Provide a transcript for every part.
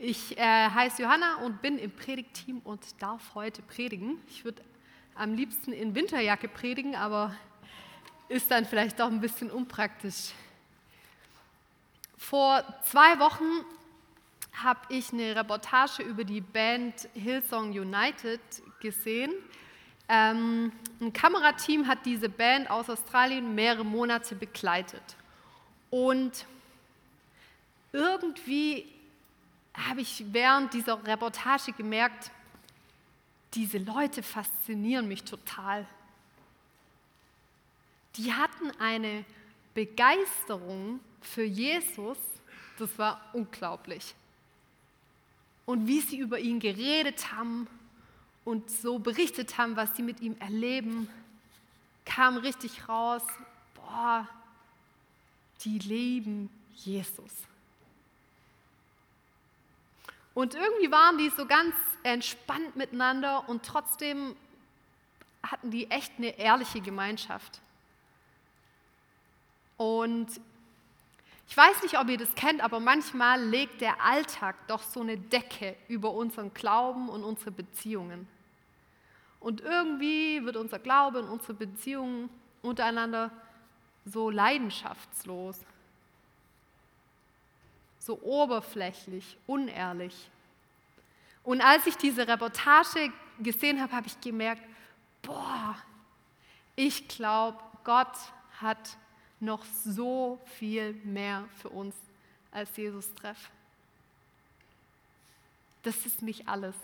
Ich äh, heiße Johanna und bin im Predigtteam und darf heute predigen. Ich würde am liebsten in Winterjacke predigen, aber ist dann vielleicht doch ein bisschen unpraktisch. Vor zwei Wochen habe ich eine Reportage über die Band Hillsong United gesehen. Ähm, ein Kamerateam hat diese Band aus Australien mehrere Monate begleitet. Und irgendwie habe ich während dieser Reportage gemerkt, diese Leute faszinieren mich total. Die hatten eine Begeisterung für Jesus, das war unglaublich. Und wie sie über ihn geredet haben und so berichtet haben, was sie mit ihm erleben, kam richtig raus, boah, die lieben Jesus. Und irgendwie waren die so ganz entspannt miteinander und trotzdem hatten die echt eine ehrliche Gemeinschaft. Und ich weiß nicht, ob ihr das kennt, aber manchmal legt der Alltag doch so eine Decke über unseren Glauben und unsere Beziehungen. Und irgendwie wird unser Glaube und unsere Beziehungen untereinander so leidenschaftslos so oberflächlich, unehrlich. Und als ich diese Reportage gesehen habe, habe ich gemerkt, boah, ich glaube, Gott hat noch so viel mehr für uns als Jesus Treff. Das ist nicht alles.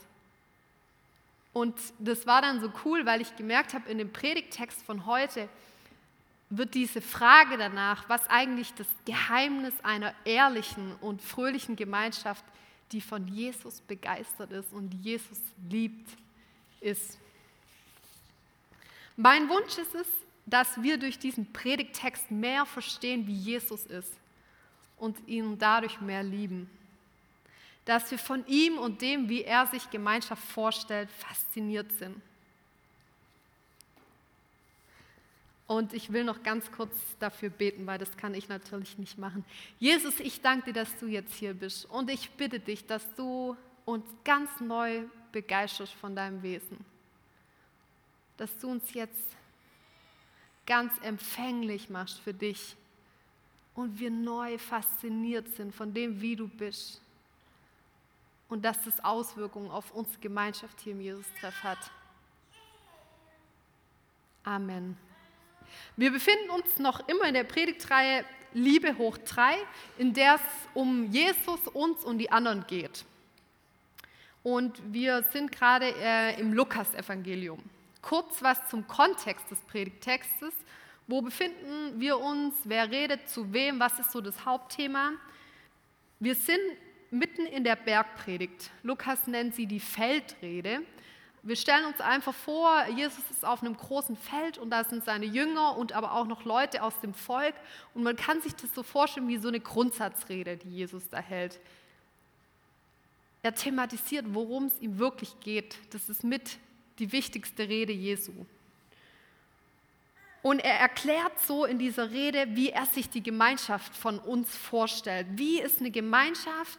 Und das war dann so cool, weil ich gemerkt habe, in dem Predigtext von heute, wird diese Frage danach, was eigentlich das Geheimnis einer ehrlichen und fröhlichen Gemeinschaft, die von Jesus begeistert ist und Jesus liebt, ist. Mein Wunsch ist es, dass wir durch diesen Predigtext mehr verstehen, wie Jesus ist und ihn dadurch mehr lieben. Dass wir von ihm und dem, wie er sich Gemeinschaft vorstellt, fasziniert sind. Und ich will noch ganz kurz dafür beten, weil das kann ich natürlich nicht machen. Jesus, ich danke dir, dass du jetzt hier bist. Und ich bitte dich, dass du uns ganz neu begeisterst von deinem Wesen. Dass du uns jetzt ganz empfänglich machst für dich. Und wir neu fasziniert sind von dem, wie du bist. Und dass das Auswirkungen auf unsere Gemeinschaft hier im Jesus-Treff hat. Amen. Wir befinden uns noch immer in der Predigtreihe Liebe hoch drei, in der es um Jesus, uns und die anderen geht. Und wir sind gerade äh, im Lukas-Evangelium. Kurz was zum Kontext des Predigtextes. Wo befinden wir uns? Wer redet zu wem? Was ist so das Hauptthema? Wir sind mitten in der Bergpredigt. Lukas nennt sie die Feldrede. Wir stellen uns einfach vor, Jesus ist auf einem großen Feld und da sind seine Jünger und aber auch noch Leute aus dem Volk. Und man kann sich das so vorstellen wie so eine Grundsatzrede, die Jesus da hält. Er thematisiert, worum es ihm wirklich geht. Das ist mit die wichtigste Rede Jesu. Und er erklärt so in dieser Rede, wie er sich die Gemeinschaft von uns vorstellt. Wie ist eine Gemeinschaft,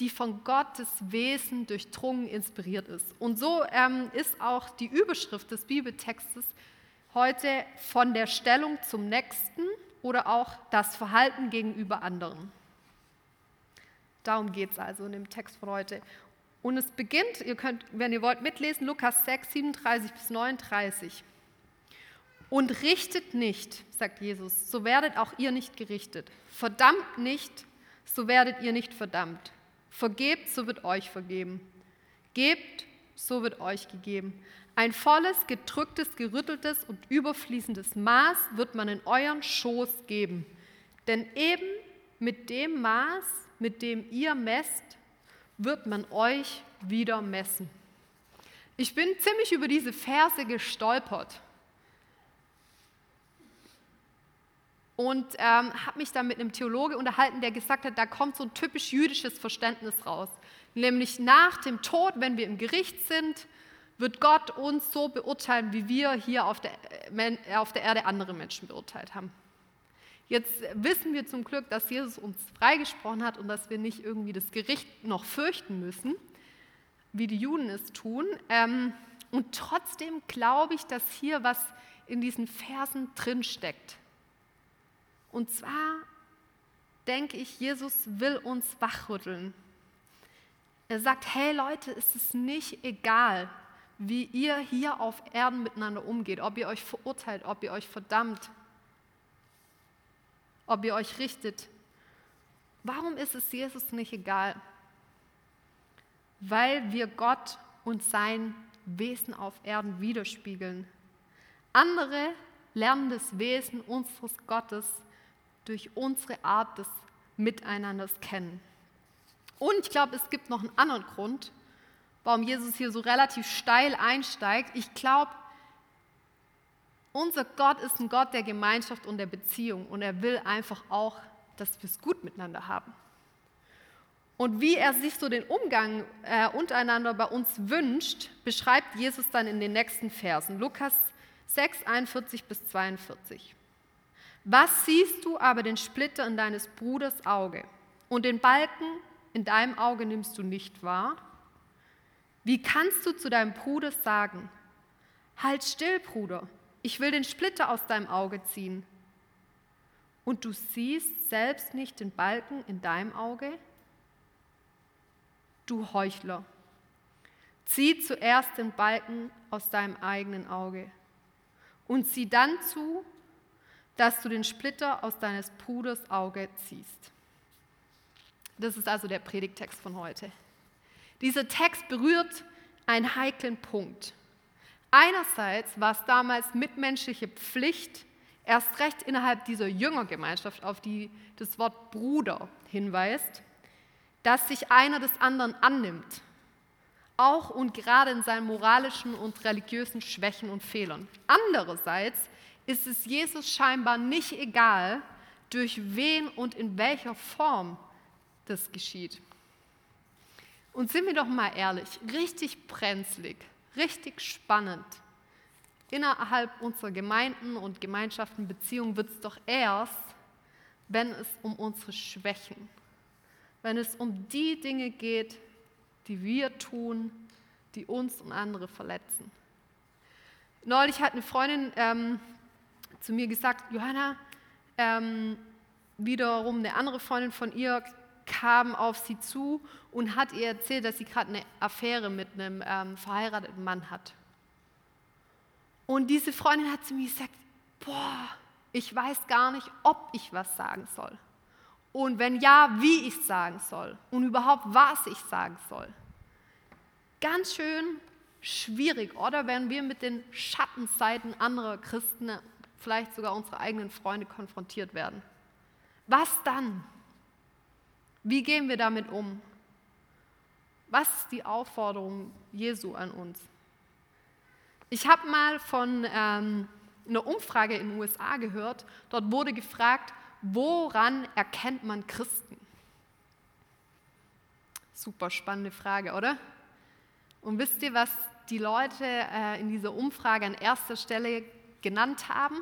die von Gottes Wesen durchdrungen, inspiriert ist. Und so ähm, ist auch die Überschrift des Bibeltextes heute von der Stellung zum Nächsten oder auch das Verhalten gegenüber anderen. Darum geht es also in dem Text von heute. Und es beginnt, ihr könnt, wenn ihr wollt, mitlesen, Lukas 6, 37 bis 39. Und richtet nicht, sagt Jesus, so werdet auch ihr nicht gerichtet. Verdammt nicht, so werdet ihr nicht verdammt. Vergebt, so wird euch vergeben. Gebt, so wird euch gegeben. Ein volles, gedrücktes, gerütteltes und überfließendes Maß wird man in euren Schoß geben. Denn eben mit dem Maß, mit dem ihr messt, wird man euch wieder messen. Ich bin ziemlich über diese Verse gestolpert. Und ähm, habe mich dann mit einem Theologe unterhalten, der gesagt hat, da kommt so ein typisch jüdisches Verständnis raus. Nämlich nach dem Tod, wenn wir im Gericht sind, wird Gott uns so beurteilen, wie wir hier auf der, äh, auf der Erde andere Menschen beurteilt haben. Jetzt wissen wir zum Glück, dass Jesus uns freigesprochen hat und dass wir nicht irgendwie das Gericht noch fürchten müssen, wie die Juden es tun. Ähm, und trotzdem glaube ich, dass hier was in diesen Versen drinsteckt. Und zwar denke ich, Jesus will uns wachrütteln. Er sagt, hey Leute, ist es nicht egal, wie ihr hier auf Erden miteinander umgeht, ob ihr euch verurteilt, ob ihr euch verdammt, ob ihr euch richtet. Warum ist es Jesus nicht egal? Weil wir Gott und sein Wesen auf Erden widerspiegeln. Andere lernen das Wesen unseres Gottes durch unsere Art des Miteinanders kennen. Und ich glaube, es gibt noch einen anderen Grund, warum Jesus hier so relativ steil einsteigt. Ich glaube, unser Gott ist ein Gott der Gemeinschaft und der Beziehung und er will einfach auch, dass wir es gut miteinander haben. Und wie er sich so den Umgang äh, untereinander bei uns wünscht, beschreibt Jesus dann in den nächsten Versen. Lukas 6, 41 bis 42. Was siehst du aber den Splitter in deines Bruders Auge und den Balken in deinem Auge nimmst du nicht wahr? Wie kannst du zu deinem Bruder sagen, halt still, Bruder, ich will den Splitter aus deinem Auge ziehen. Und du siehst selbst nicht den Balken in deinem Auge? Du Heuchler, zieh zuerst den Balken aus deinem eigenen Auge und sieh dann zu, dass du den Splitter aus deines Bruders Auge ziehst. Das ist also der Predigtext von heute. Dieser Text berührt einen heiklen Punkt. Einerseits war es damals mitmenschliche Pflicht, erst recht innerhalb dieser Jüngergemeinschaft, auf die das Wort Bruder hinweist, dass sich einer des anderen annimmt, auch und gerade in seinen moralischen und religiösen Schwächen und Fehlern. Andererseits ist es Jesus scheinbar nicht egal, durch wen und in welcher Form das geschieht. Und sind wir doch mal ehrlich, richtig brenzlig, richtig spannend. Innerhalb unserer Gemeinden und Gemeinschaften, Beziehungen wird es doch erst, wenn es um unsere Schwächen, wenn es um die Dinge geht, die wir tun, die uns und andere verletzen. Neulich hat eine Freundin ähm, zu mir gesagt, Johanna, ähm, wiederum eine andere Freundin von ihr kam auf sie zu und hat ihr erzählt, dass sie gerade eine Affäre mit einem ähm, verheirateten Mann hat. Und diese Freundin hat zu mir gesagt, boah, ich weiß gar nicht, ob ich was sagen soll. Und wenn ja, wie ich sagen soll. Und überhaupt, was ich sagen soll. Ganz schön schwierig, oder? Wenn wir mit den Schattenseiten anderer Christen, vielleicht sogar unserer eigenen Freunde konfrontiert werden. Was dann? Wie gehen wir damit um? Was ist die Aufforderung Jesu an uns? Ich habe mal von ähm, einer Umfrage in den USA gehört. Dort wurde gefragt, woran erkennt man Christen? Super spannende Frage, oder? Und wisst ihr, was die Leute äh, in dieser Umfrage an erster Stelle genannt haben?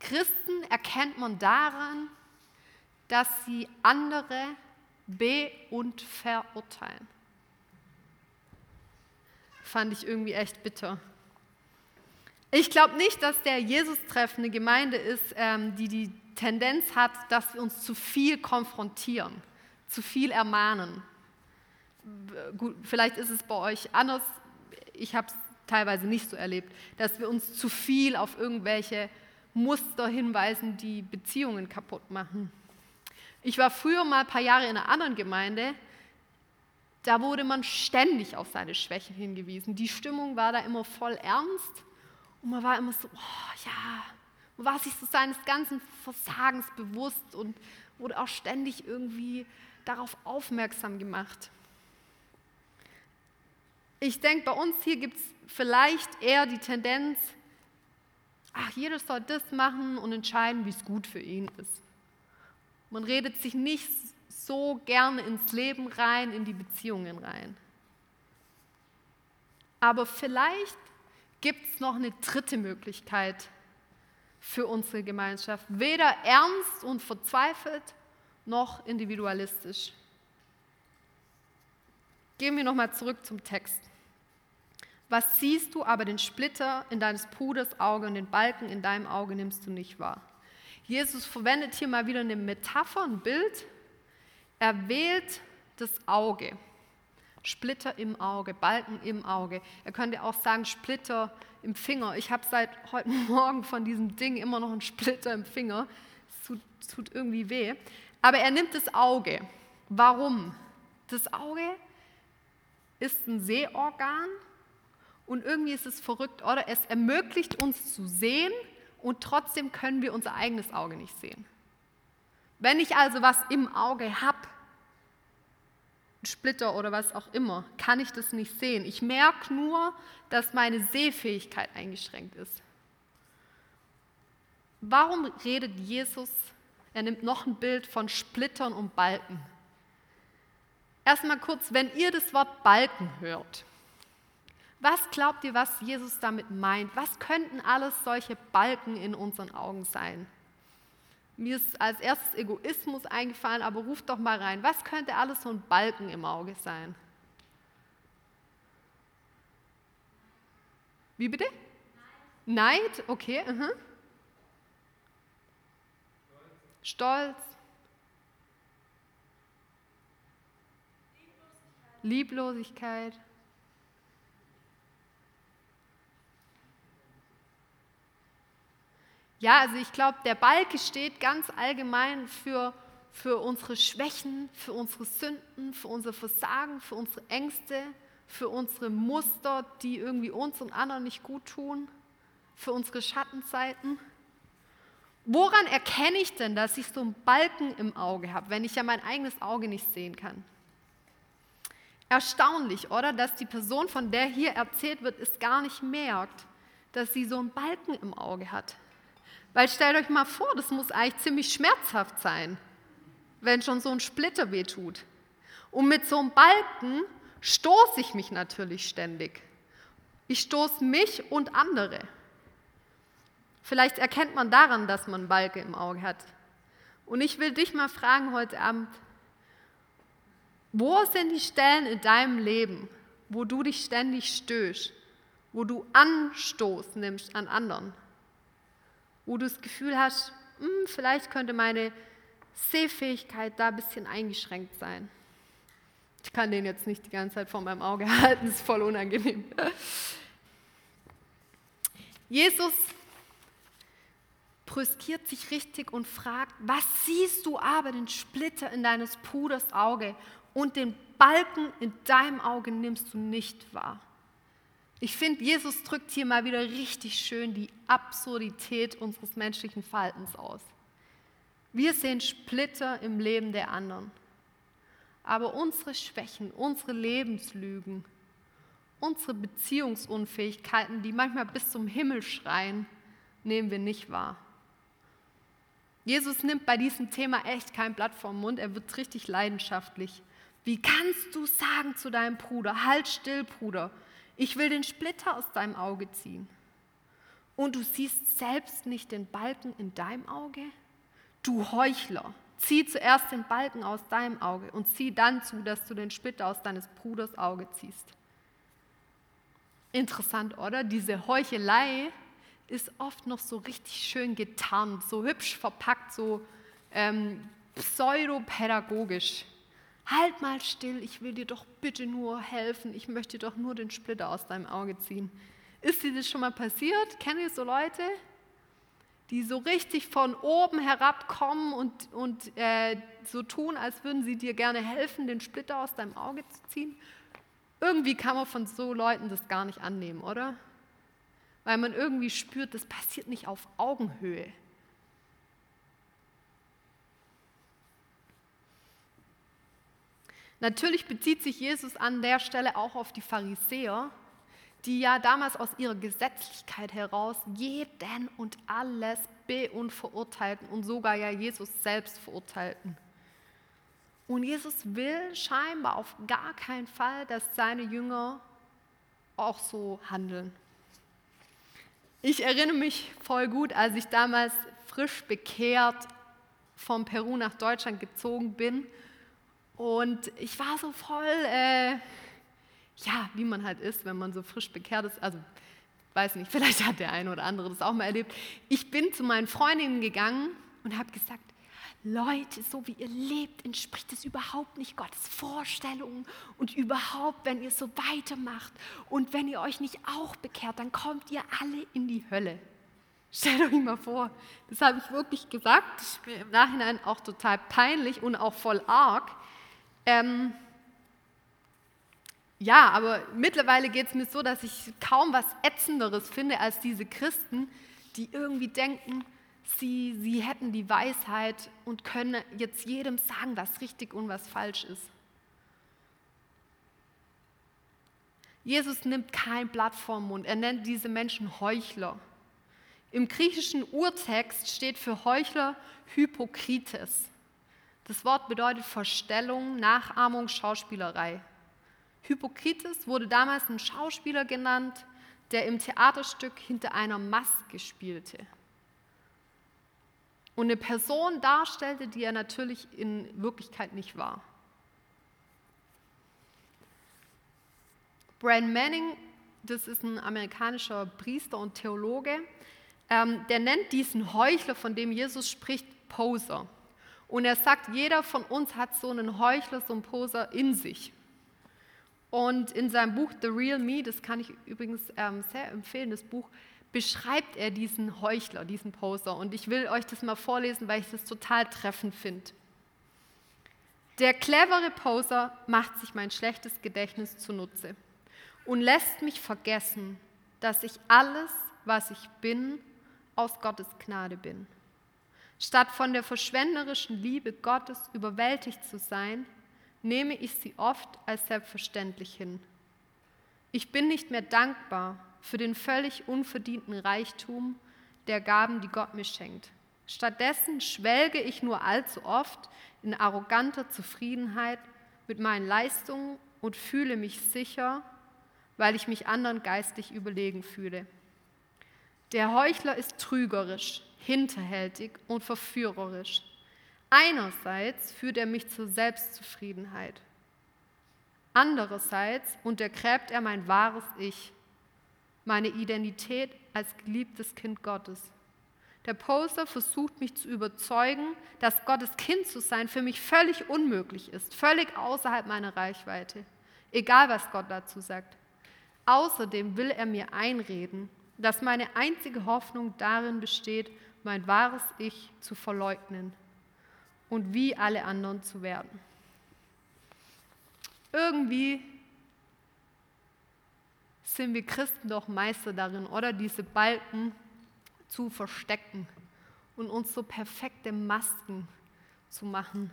Christen erkennt man daran, dass sie andere be- und verurteilen. Fand ich irgendwie echt bitter. Ich glaube nicht, dass der Jesus-Treff eine Gemeinde ist, ähm, die die Tendenz hat, dass wir uns zu viel konfrontieren, zu viel ermahnen. Gut, vielleicht ist es bei euch anders. Ich habe es teilweise nicht so erlebt, dass wir uns zu viel auf irgendwelche Muster hinweisen, die Beziehungen kaputt machen. Ich war früher mal ein paar Jahre in einer anderen Gemeinde, da wurde man ständig auf seine Schwächen hingewiesen. Die Stimmung war da immer voll ernst und man war immer so, oh ja, man war sich so seines ganzen Versagens bewusst und wurde auch ständig irgendwie darauf aufmerksam gemacht. Ich denke, bei uns hier gibt es vielleicht eher die Tendenz, ach, jeder soll das machen und entscheiden, wie es gut für ihn ist. Man redet sich nicht so gerne ins Leben rein, in die Beziehungen rein. Aber vielleicht gibt es noch eine dritte Möglichkeit, für unsere Gemeinschaft. Weder ernst und verzweifelt noch individualistisch. Gehen wir nochmal zurück zum Text. Was siehst du aber den Splitter in deines Bruders Auge und den Balken in deinem Auge nimmst du nicht wahr? Jesus verwendet hier mal wieder eine Metapher, ein Bild. Er wählt das Auge. Splitter im Auge, Balken im Auge. Er könnte auch sagen Splitter im Finger. Ich habe seit heute Morgen von diesem Ding immer noch einen Splitter im Finger. Es tut, tut irgendwie weh. Aber er nimmt das Auge. Warum? Das Auge ist ein Sehorgan und irgendwie ist es verrückt, oder? Es ermöglicht uns zu sehen und trotzdem können wir unser eigenes Auge nicht sehen. Wenn ich also was im Auge habe, Splitter oder was auch immer, kann ich das nicht sehen. Ich merke nur, dass meine Sehfähigkeit eingeschränkt ist. Warum redet Jesus, er nimmt noch ein Bild von Splittern und Balken? Erstmal kurz, wenn ihr das Wort Balken hört, was glaubt ihr, was Jesus damit meint? Was könnten alles solche Balken in unseren Augen sein? Mir ist als erstes Egoismus eingefallen, aber ruft doch mal rein. Was könnte alles so ein Balken im Auge sein? Wie bitte? Neid, Neid? okay. Uh -huh. Stolz. Lieblosigkeit. Ja, also ich glaube, der Balke steht ganz allgemein für, für unsere Schwächen, für unsere Sünden, für unser Versagen, für unsere Ängste, für unsere Muster, die irgendwie uns und anderen nicht gut tun, für unsere Schattenzeiten. Woran erkenne ich denn, dass ich so einen Balken im Auge habe, wenn ich ja mein eigenes Auge nicht sehen kann? Erstaunlich, oder? Dass die Person, von der hier erzählt wird, es gar nicht merkt, dass sie so einen Balken im Auge hat. Weil stellt euch mal vor, das muss eigentlich ziemlich schmerzhaft sein, wenn schon so ein Splitter wehtut. Und mit so einem Balken stoße ich mich natürlich ständig. Ich stoße mich und andere. Vielleicht erkennt man daran, dass man Balke im Auge hat. Und ich will dich mal fragen heute Abend, wo sind die Stellen in deinem Leben, wo du dich ständig stößt, wo du Anstoß nimmst an anderen? Wo du das Gefühl hast, hm, vielleicht könnte meine Sehfähigkeit da ein bisschen eingeschränkt sein. Ich kann den jetzt nicht die ganze Zeit vor meinem Auge halten, das ist voll unangenehm. Jesus brüskiert sich richtig und fragt, was siehst du aber den Splitter in deines Bruders Auge und den Balken in deinem Auge nimmst du nicht wahr? Ich finde, Jesus drückt hier mal wieder richtig schön die Absurdität unseres menschlichen Verhaltens aus. Wir sehen Splitter im Leben der anderen. Aber unsere Schwächen, unsere Lebenslügen, unsere Beziehungsunfähigkeiten, die manchmal bis zum Himmel schreien, nehmen wir nicht wahr. Jesus nimmt bei diesem Thema echt kein Blatt vom Mund, er wird richtig leidenschaftlich. Wie kannst du sagen zu deinem Bruder, halt still, Bruder, ich will den Splitter aus deinem Auge ziehen. Und du siehst selbst nicht den Balken in deinem Auge? Du Heuchler, zieh zuerst den Balken aus deinem Auge und zieh dann zu, dass du den Splitter aus deines Bruders Auge ziehst. Interessant, oder? Diese Heuchelei ist oft noch so richtig schön getarnt, so hübsch verpackt, so ähm, pseudopädagogisch. Halt mal still, ich will dir doch bitte nur helfen, ich möchte doch nur den Splitter aus deinem Auge ziehen. Ist dir das schon mal passiert? Kennt ihr so Leute, die so richtig von oben herabkommen und, und äh, so tun, als würden sie dir gerne helfen, den Splitter aus deinem Auge zu ziehen? Irgendwie kann man von so Leuten das gar nicht annehmen, oder? Weil man irgendwie spürt, das passiert nicht auf Augenhöhe. Natürlich bezieht sich Jesus an der Stelle auch auf die Pharisäer, die ja damals aus ihrer Gesetzlichkeit heraus jeden und alles be- und verurteilten und sogar ja Jesus selbst verurteilten. Und Jesus will scheinbar auf gar keinen Fall, dass seine Jünger auch so handeln. Ich erinnere mich voll gut, als ich damals frisch bekehrt von Peru nach Deutschland gezogen bin. Und ich war so voll, äh, ja, wie man halt ist, wenn man so frisch bekehrt ist. Also, weiß nicht, vielleicht hat der eine oder andere das auch mal erlebt. Ich bin zu meinen Freundinnen gegangen und habe gesagt, Leute, so wie ihr lebt, entspricht es überhaupt nicht Gottes Vorstellungen und überhaupt, wenn ihr so weitermacht und wenn ihr euch nicht auch bekehrt, dann kommt ihr alle in die Hölle. Stellt euch mal vor, das habe ich wirklich gesagt, das ist mir im Nachhinein auch total peinlich und auch voll arg. Ähm, ja, aber mittlerweile geht es mir so, dass ich kaum was Ätzenderes finde als diese Christen, die irgendwie denken, sie, sie hätten die Weisheit und können jetzt jedem sagen, was richtig und was falsch ist. Jesus nimmt kein Blatt vom Mund, er nennt diese Menschen Heuchler. Im griechischen Urtext steht für Heuchler Hypokrites. Das Wort bedeutet Verstellung, Nachahmung, Schauspielerei. Hypokrites wurde damals ein Schauspieler genannt, der im Theaterstück hinter einer Maske spielte und eine Person darstellte, die er natürlich in Wirklichkeit nicht war. Brian Manning, das ist ein amerikanischer Priester und Theologe, ähm, der nennt diesen Heuchler, von dem Jesus spricht, Poser. Und er sagt, jeder von uns hat so einen Heuchler, so einen Poser in sich. Und in seinem Buch The Real Me, das kann ich übrigens ähm, sehr empfehlen, das Buch, beschreibt er diesen Heuchler, diesen Poser. Und ich will euch das mal vorlesen, weil ich das total treffend finde. Der clevere Poser macht sich mein schlechtes Gedächtnis zunutze und lässt mich vergessen, dass ich alles, was ich bin, aus Gottes Gnade bin. Statt von der verschwenderischen Liebe Gottes überwältigt zu sein, nehme ich sie oft als selbstverständlich hin. Ich bin nicht mehr dankbar für den völlig unverdienten Reichtum der Gaben, die Gott mir schenkt. Stattdessen schwelge ich nur allzu oft in arroganter Zufriedenheit mit meinen Leistungen und fühle mich sicher, weil ich mich anderen geistig überlegen fühle. Der Heuchler ist trügerisch, hinterhältig und verführerisch. Einerseits führt er mich zur Selbstzufriedenheit. Andererseits untergräbt er mein wahres Ich meine Identität als geliebtes Kind Gottes. Der Poster versucht mich zu überzeugen, dass Gottes Kind zu sein für mich völlig unmöglich ist, völlig außerhalb meiner Reichweite, egal was Gott dazu sagt. Außerdem will er mir einreden, dass meine einzige Hoffnung darin besteht, mein wahres Ich zu verleugnen und wie alle anderen zu werden. Irgendwie sind wir Christen doch Meister darin, oder diese Balken zu verstecken und uns so perfekte Masken zu machen.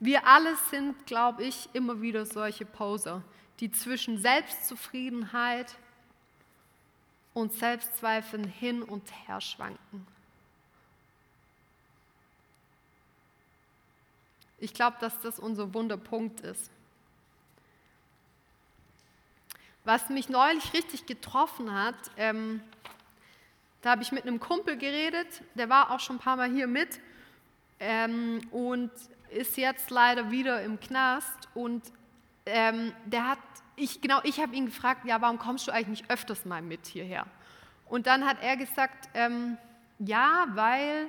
Wir alle sind, glaube ich, immer wieder solche Poser, die zwischen Selbstzufriedenheit und Selbstzweifeln hin und her schwanken. Ich glaube, dass das unser Wunderpunkt ist. Was mich neulich richtig getroffen hat, ähm, da habe ich mit einem Kumpel geredet, der war auch schon ein paar Mal hier mit ähm, und ist jetzt leider wieder im Knast. Und ähm, der hat, ich, genau, ich habe ihn gefragt, ja, warum kommst du eigentlich nicht öfters mal mit hierher? Und dann hat er gesagt, ähm, ja, weil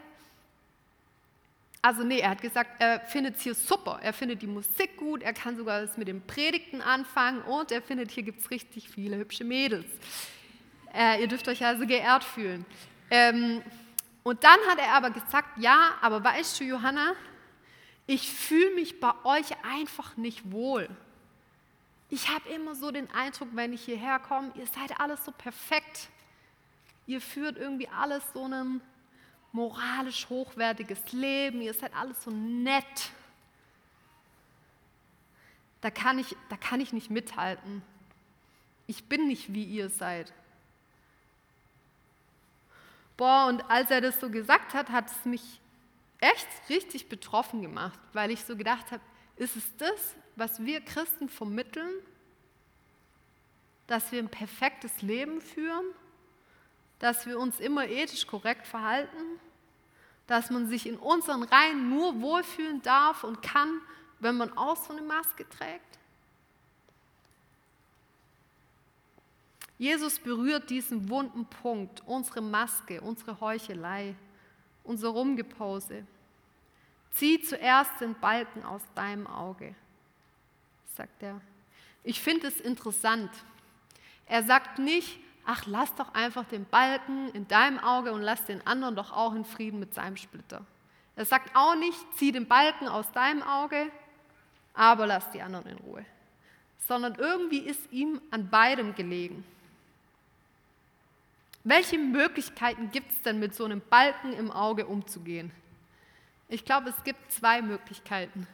also nee, er hat gesagt, er findet es hier super. Er findet die Musik gut, er kann sogar das mit den Predigten anfangen und er findet, hier gibt es richtig viele hübsche Mädels. Äh, ihr dürft euch also geehrt fühlen. Ähm, und dann hat er aber gesagt, ja, aber weißt du, Johanna, ich fühle mich bei euch einfach nicht wohl. Ich habe immer so den Eindruck, wenn ich hierher komme, ihr seid alles so perfekt. Ihr führt irgendwie alles so einen moralisch hochwertiges Leben, ihr seid alles so nett. Da kann ich, da kann ich nicht mithalten. Ich bin nicht wie ihr seid. Boah, und als er das so gesagt hat, hat es mich echt richtig betroffen gemacht, weil ich so gedacht habe, ist es das, was wir Christen vermitteln? dass wir ein perfektes Leben führen, dass wir uns immer ethisch korrekt verhalten, dass man sich in unseren Reihen nur wohlfühlen darf und kann, wenn man auch so eine Maske trägt? Jesus berührt diesen wunden Punkt, unsere Maske, unsere Heuchelei, unser Rumgepose. Zieh zuerst den Balken aus deinem Auge, sagt er. Ich finde es interessant. Er sagt nicht, ach, lass doch einfach den Balken in deinem Auge und lass den anderen doch auch in Frieden mit seinem Splitter. Er sagt auch nicht, zieh den Balken aus deinem Auge, aber lass die anderen in Ruhe. Sondern irgendwie ist ihm an beidem gelegen. Welche Möglichkeiten gibt es denn mit so einem Balken im Auge umzugehen? Ich glaube, es gibt zwei Möglichkeiten.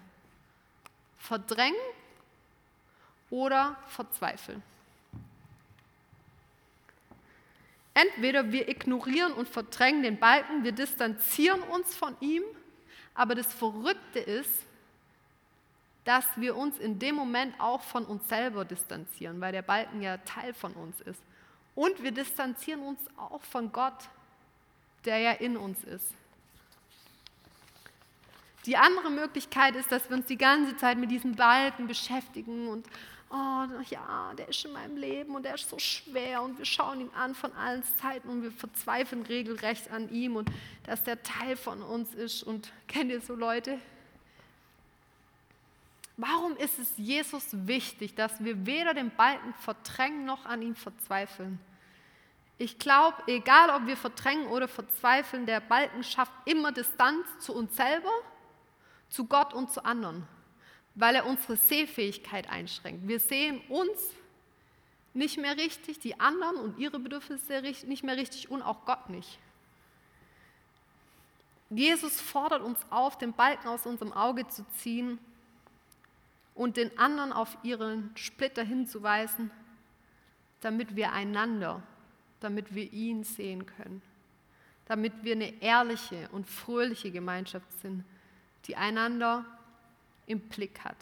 Verdrängen oder verzweifeln. Entweder wir ignorieren und verdrängen den Balken, wir distanzieren uns von ihm, aber das Verrückte ist, dass wir uns in dem Moment auch von uns selber distanzieren, weil der Balken ja Teil von uns ist. Und wir distanzieren uns auch von Gott, der ja in uns ist. Die andere Möglichkeit ist, dass wir uns die ganze Zeit mit diesen Balken beschäftigen und, oh ja, der ist in meinem Leben und der ist so schwer und wir schauen ihn an von allen Zeiten und wir verzweifeln regelrecht an ihm und dass der Teil von uns ist. Und kennt ihr so Leute? Warum ist es Jesus wichtig, dass wir weder den Balken verdrängen noch an ihm verzweifeln? Ich glaube, egal ob wir verdrängen oder verzweifeln, der Balken schafft immer Distanz zu uns selber, zu Gott und zu anderen, weil er unsere Sehfähigkeit einschränkt. Wir sehen uns nicht mehr richtig, die anderen und ihre Bedürfnisse nicht mehr richtig und auch Gott nicht. Jesus fordert uns auf, den Balken aus unserem Auge zu ziehen und den anderen auf ihren Splitter hinzuweisen, damit wir einander damit wir ihn sehen können, damit wir eine ehrliche und fröhliche Gemeinschaft sind, die einander im Blick hat.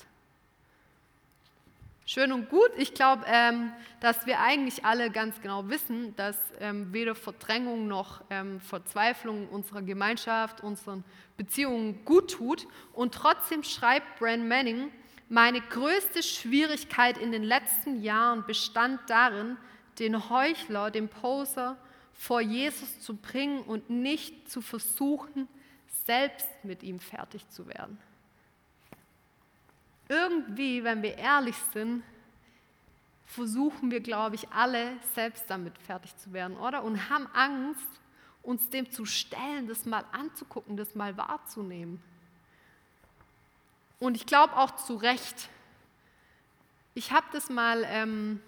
Schön und gut. Ich glaube, ähm, dass wir eigentlich alle ganz genau wissen, dass ähm, weder Verdrängung noch ähm, Verzweiflung unserer Gemeinschaft, unseren Beziehungen gut tut. Und trotzdem schreibt Bran Manning, meine größte Schwierigkeit in den letzten Jahren bestand darin, den Heuchler, den Poser vor Jesus zu bringen und nicht zu versuchen, selbst mit ihm fertig zu werden. Irgendwie, wenn wir ehrlich sind, versuchen wir, glaube ich, alle selbst damit fertig zu werden, oder? Und haben Angst, uns dem zu stellen, das mal anzugucken, das mal wahrzunehmen. Und ich glaube auch zu Recht. Ich habe das mal ähm,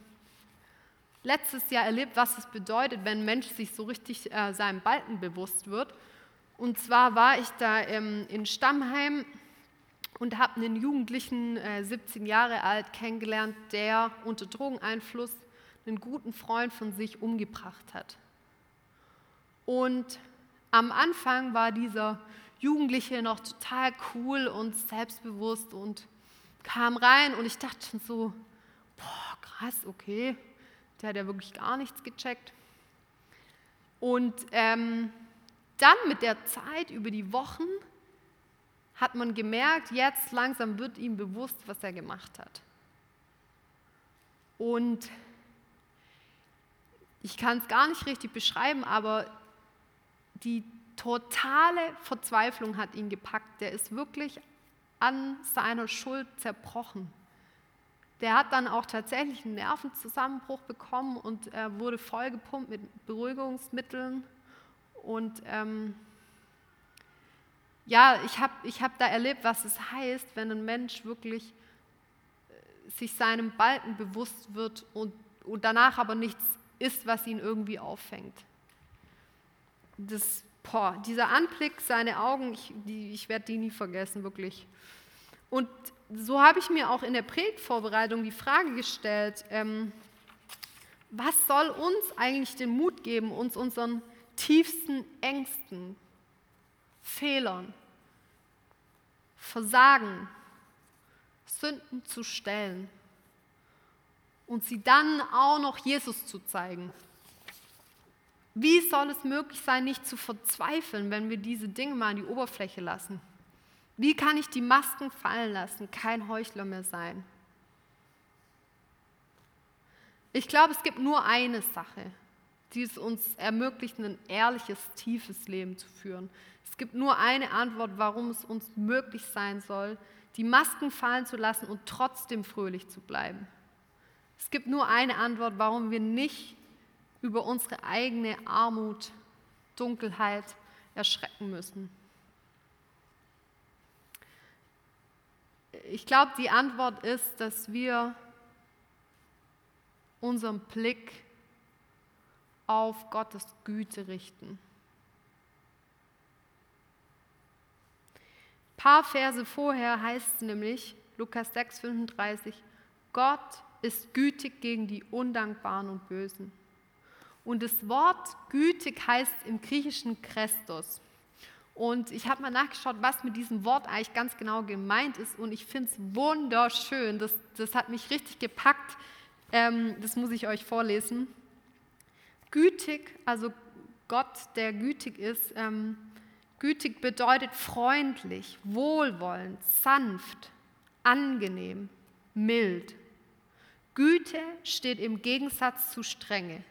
letztes Jahr erlebt, was es bedeutet, wenn ein Mensch sich so richtig äh, seinem Balken bewusst wird. Und zwar war ich da ähm, in Stammheim und habe einen Jugendlichen, äh, 17 Jahre alt, kennengelernt, der unter Drogeneinfluss einen guten Freund von sich umgebracht hat. Und am Anfang war dieser Jugendliche noch total cool und selbstbewusst und kam rein und ich dachte schon so, boah, krass, okay, der hat ja wirklich gar nichts gecheckt. Und ähm, dann mit der Zeit, über die Wochen, hat man gemerkt, jetzt langsam wird ihm bewusst, was er gemacht hat. Und ich kann es gar nicht richtig beschreiben, aber die totale Verzweiflung hat ihn gepackt. Der ist wirklich an seiner Schuld zerbrochen. Der hat dann auch tatsächlich einen Nervenzusammenbruch bekommen und er wurde vollgepumpt mit Beruhigungsmitteln. Und ähm, ja, ich habe ich hab da erlebt, was es heißt, wenn ein Mensch wirklich äh, sich seinem Balken bewusst wird und, und danach aber nichts ist, was ihn irgendwie auffängt. Das, boah, dieser Anblick, seine Augen, ich, ich werde die nie vergessen, wirklich. Und so habe ich mir auch in der Predigtvorbereitung die Frage gestellt, ähm, was soll uns eigentlich den Mut geben, uns unseren tiefsten Ängsten, Fehlern, Versagen, Sünden zu stellen und sie dann auch noch Jesus zu zeigen. Wie soll es möglich sein, nicht zu verzweifeln, wenn wir diese Dinge mal an die Oberfläche lassen? Wie kann ich die Masken fallen lassen, kein Heuchler mehr sein? Ich glaube, es gibt nur eine Sache, die es uns ermöglicht, ein ehrliches, tiefes Leben zu führen. Es gibt nur eine Antwort, warum es uns möglich sein soll, die Masken fallen zu lassen und trotzdem fröhlich zu bleiben. Es gibt nur eine Antwort, warum wir nicht über unsere eigene Armut, Dunkelheit erschrecken müssen. Ich glaube, die Antwort ist, dass wir unseren Blick auf Gottes Güte richten. Ein paar Verse vorher heißt es nämlich, Lukas 6, 35, Gott ist gütig gegen die Undankbaren und Bösen. Und das Wort gütig heißt im Griechischen Christus. Und ich habe mal nachgeschaut, was mit diesem Wort eigentlich ganz genau gemeint ist. Und ich finde es wunderschön. Das, das hat mich richtig gepackt. Ähm, das muss ich euch vorlesen. Gütig, also Gott, der gütig ist, ähm, gütig bedeutet freundlich, wohlwollend, sanft, angenehm, mild. Güte steht im Gegensatz zu Strenge.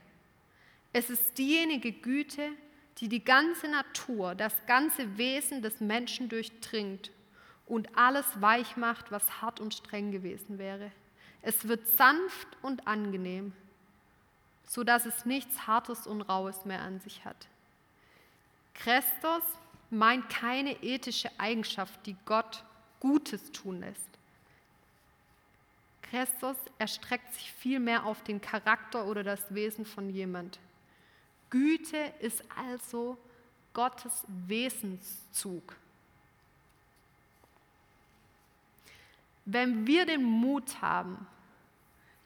Es ist diejenige Güte, die die ganze Natur, das ganze Wesen des Menschen durchdringt und alles weich macht, was hart und streng gewesen wäre. Es wird sanft und angenehm, so dass es nichts Hartes und Raues mehr an sich hat. Christus meint keine ethische Eigenschaft, die Gott Gutes tun lässt. Christus erstreckt sich vielmehr auf den Charakter oder das Wesen von jemand. Güte ist also Gottes Wesenszug. Wenn wir den Mut haben,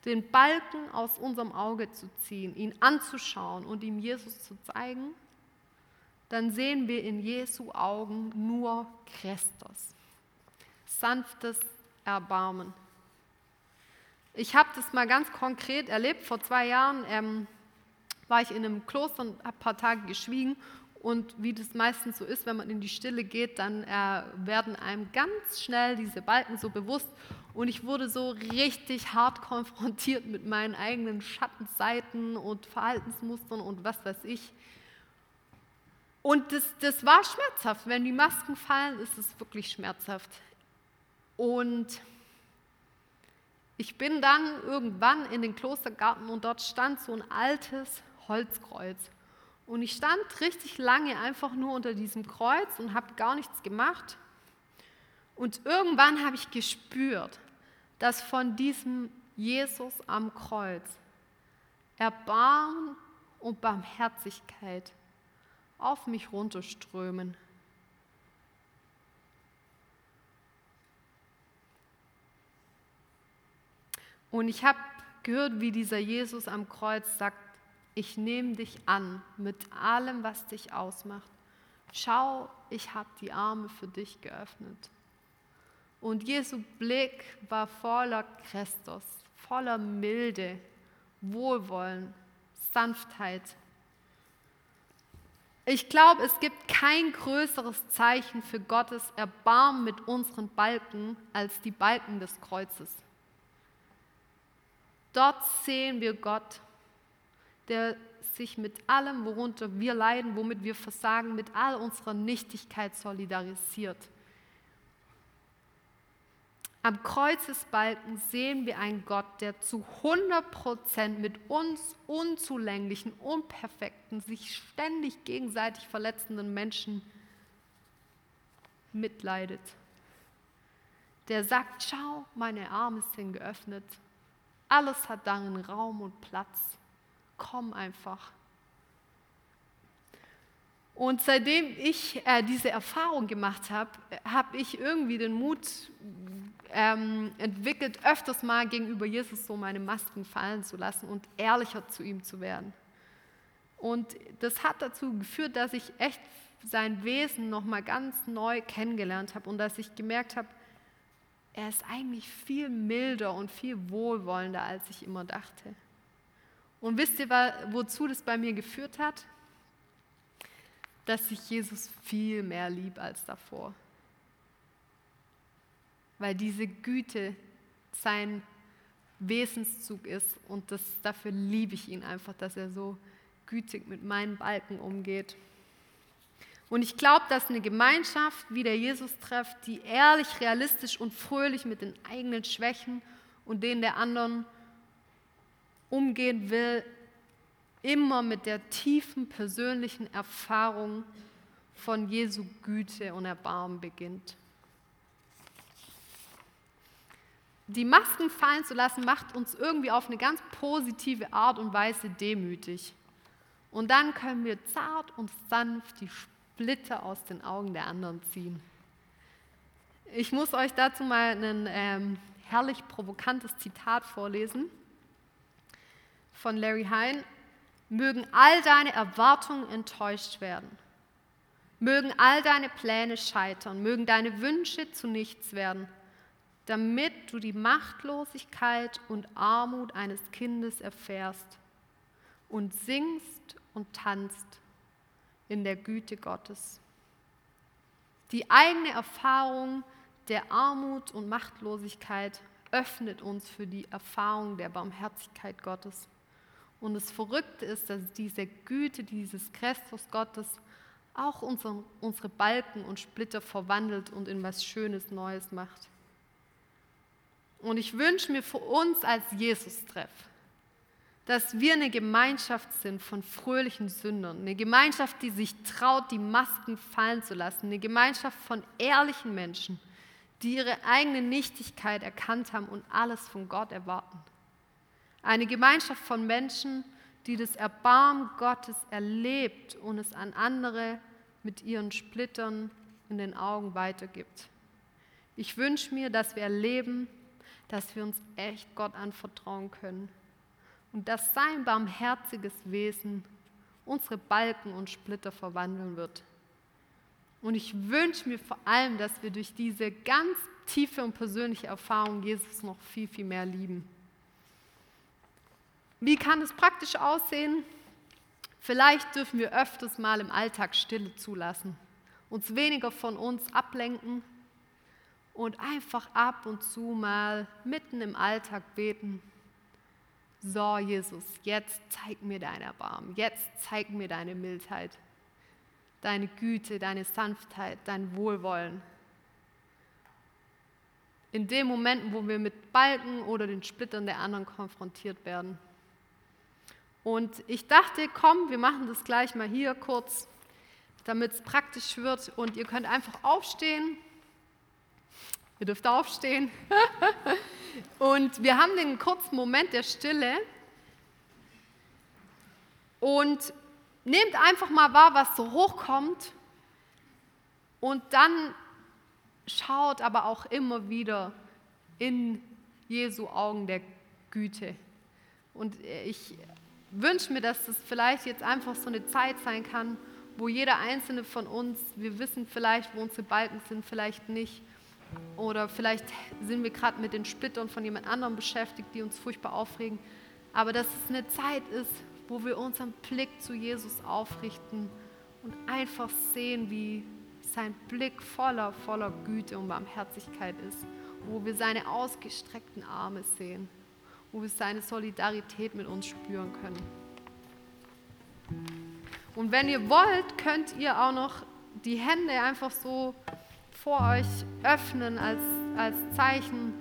den Balken aus unserem Auge zu ziehen, ihn anzuschauen und ihm Jesus zu zeigen, dann sehen wir in Jesu Augen nur Christus. Sanftes Erbarmen. Ich habe das mal ganz konkret erlebt. Vor zwei Jahren ähm, war ich in einem Kloster und habe ein paar Tage geschwiegen. Und wie das meistens so ist, wenn man in die Stille geht, dann äh, werden einem ganz schnell diese Balken so bewusst. Und ich wurde so richtig hart konfrontiert mit meinen eigenen Schattenseiten und Verhaltensmustern und was weiß ich. Und das, das war schmerzhaft. Wenn die Masken fallen, ist es wirklich schmerzhaft. Und ich bin dann irgendwann in den Klostergarten und dort stand so ein altes Holzkreuz. Und ich stand richtig lange einfach nur unter diesem Kreuz und habe gar nichts gemacht. Und irgendwann habe ich gespürt, dass von diesem Jesus am Kreuz Erbarmen und Barmherzigkeit auf mich runterströmen. Und ich habe gehört, wie dieser Jesus am Kreuz sagt, ich nehme dich an mit allem, was dich ausmacht. Schau, ich habe die Arme für dich geöffnet. Und Jesu Blick war voller Christus, voller Milde, Wohlwollen, Sanftheit. Ich glaube, es gibt kein größeres Zeichen für Gottes Erbarmen mit unseren Balken als die Balken des Kreuzes. Dort sehen wir Gott der sich mit allem, worunter wir leiden, womit wir versagen, mit all unserer Nichtigkeit solidarisiert. Am Kreuzesbalken sehen wir einen Gott, der zu 100% mit uns unzulänglichen, unperfekten, sich ständig gegenseitig verletzenden Menschen mitleidet. Der sagt, schau, meine Arme sind geöffnet, alles hat darin Raum und Platz komm einfach. Und seitdem ich äh, diese Erfahrung gemacht habe, habe ich irgendwie den Mut ähm, entwickelt, öfters mal gegenüber Jesus so meine Masken fallen zu lassen und ehrlicher zu ihm zu werden. Und das hat dazu geführt, dass ich echt sein Wesen nochmal ganz neu kennengelernt habe und dass ich gemerkt habe, er ist eigentlich viel milder und viel wohlwollender, als ich immer dachte. Und wisst ihr, wozu das bei mir geführt hat? Dass ich Jesus viel mehr lieb als davor. Weil diese Güte sein Wesenszug ist und das, dafür liebe ich ihn einfach, dass er so gütig mit meinen Balken umgeht. Und ich glaube, dass eine Gemeinschaft wie der Jesus trefft, die ehrlich, realistisch und fröhlich mit den eigenen Schwächen und denen der anderen umgehen will, immer mit der tiefen persönlichen Erfahrung von Jesu Güte und Erbarmen beginnt. Die Masken fallen zu lassen, macht uns irgendwie auf eine ganz positive Art und Weise demütig. Und dann können wir zart und sanft die Splitter aus den Augen der anderen ziehen. Ich muss euch dazu mal ein ähm, herrlich provokantes Zitat vorlesen von Larry Hein. Mögen all deine Erwartungen enttäuscht werden. Mögen all deine Pläne scheitern. Mögen deine Wünsche zu nichts werden damit du die Machtlosigkeit und Armut eines Kindes erfährst und singst und tanzt in der Güte Gottes. Die eigene Erfahrung der Armut und Machtlosigkeit öffnet uns für die Erfahrung der Barmherzigkeit Gottes. Und das Verrückte ist, dass diese Güte, dieses Christus Gottes auch unsere Balken und Splitter verwandelt und in was Schönes Neues macht. Und ich wünsche mir für uns als Jesus-Treff, dass wir eine Gemeinschaft sind von fröhlichen Sündern, eine Gemeinschaft, die sich traut, die Masken fallen zu lassen, eine Gemeinschaft von ehrlichen Menschen, die ihre eigene Nichtigkeit erkannt haben und alles von Gott erwarten. Eine Gemeinschaft von Menschen, die das Erbarmen Gottes erlebt und es an andere mit ihren Splittern in den Augen weitergibt. Ich wünsche mir, dass wir erleben, dass wir uns echt Gott anvertrauen können und dass sein barmherziges Wesen unsere Balken und Splitter verwandeln wird. Und ich wünsche mir vor allem, dass wir durch diese ganz tiefe und persönliche Erfahrung Jesus noch viel, viel mehr lieben. Wie kann es praktisch aussehen? Vielleicht dürfen wir öfters mal im Alltag Stille zulassen, uns weniger von uns ablenken und einfach ab und zu mal mitten im Alltag beten. So, Jesus, jetzt zeig mir dein Erbarmen, jetzt zeig mir deine Mildheit, deine Güte, deine Sanftheit, dein Wohlwollen. In den Momenten, wo wir mit Balken oder den Splittern der anderen konfrontiert werden. Und ich dachte, komm, wir machen das gleich mal hier kurz, damit es praktisch wird. Und ihr könnt einfach aufstehen Ihr dürft aufstehen. und wir haben den kurzen Moment der Stille. Und nehmt einfach mal wahr, was so hochkommt. Und dann schaut aber auch immer wieder in Jesu Augen der Güte. Und ich wünsche mir, dass das vielleicht jetzt einfach so eine Zeit sein kann, wo jeder einzelne von uns, wir wissen vielleicht, wo unsere Balken sind, vielleicht nicht, oder vielleicht sind wir gerade mit den Splittern von jemand anderem beschäftigt, die uns furchtbar aufregen. Aber dass es eine Zeit ist, wo wir unseren Blick zu Jesus aufrichten und einfach sehen, wie sein Blick voller, voller Güte und Barmherzigkeit ist. Wo wir seine ausgestreckten Arme sehen. Wo wir seine Solidarität mit uns spüren können. Und wenn ihr wollt, könnt ihr auch noch die Hände einfach so vor euch öffnen als, als Zeichen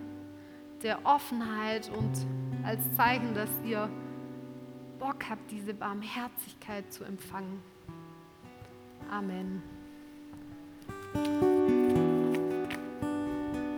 der Offenheit und als Zeichen, dass ihr Bock habt, diese Barmherzigkeit zu empfangen. Amen.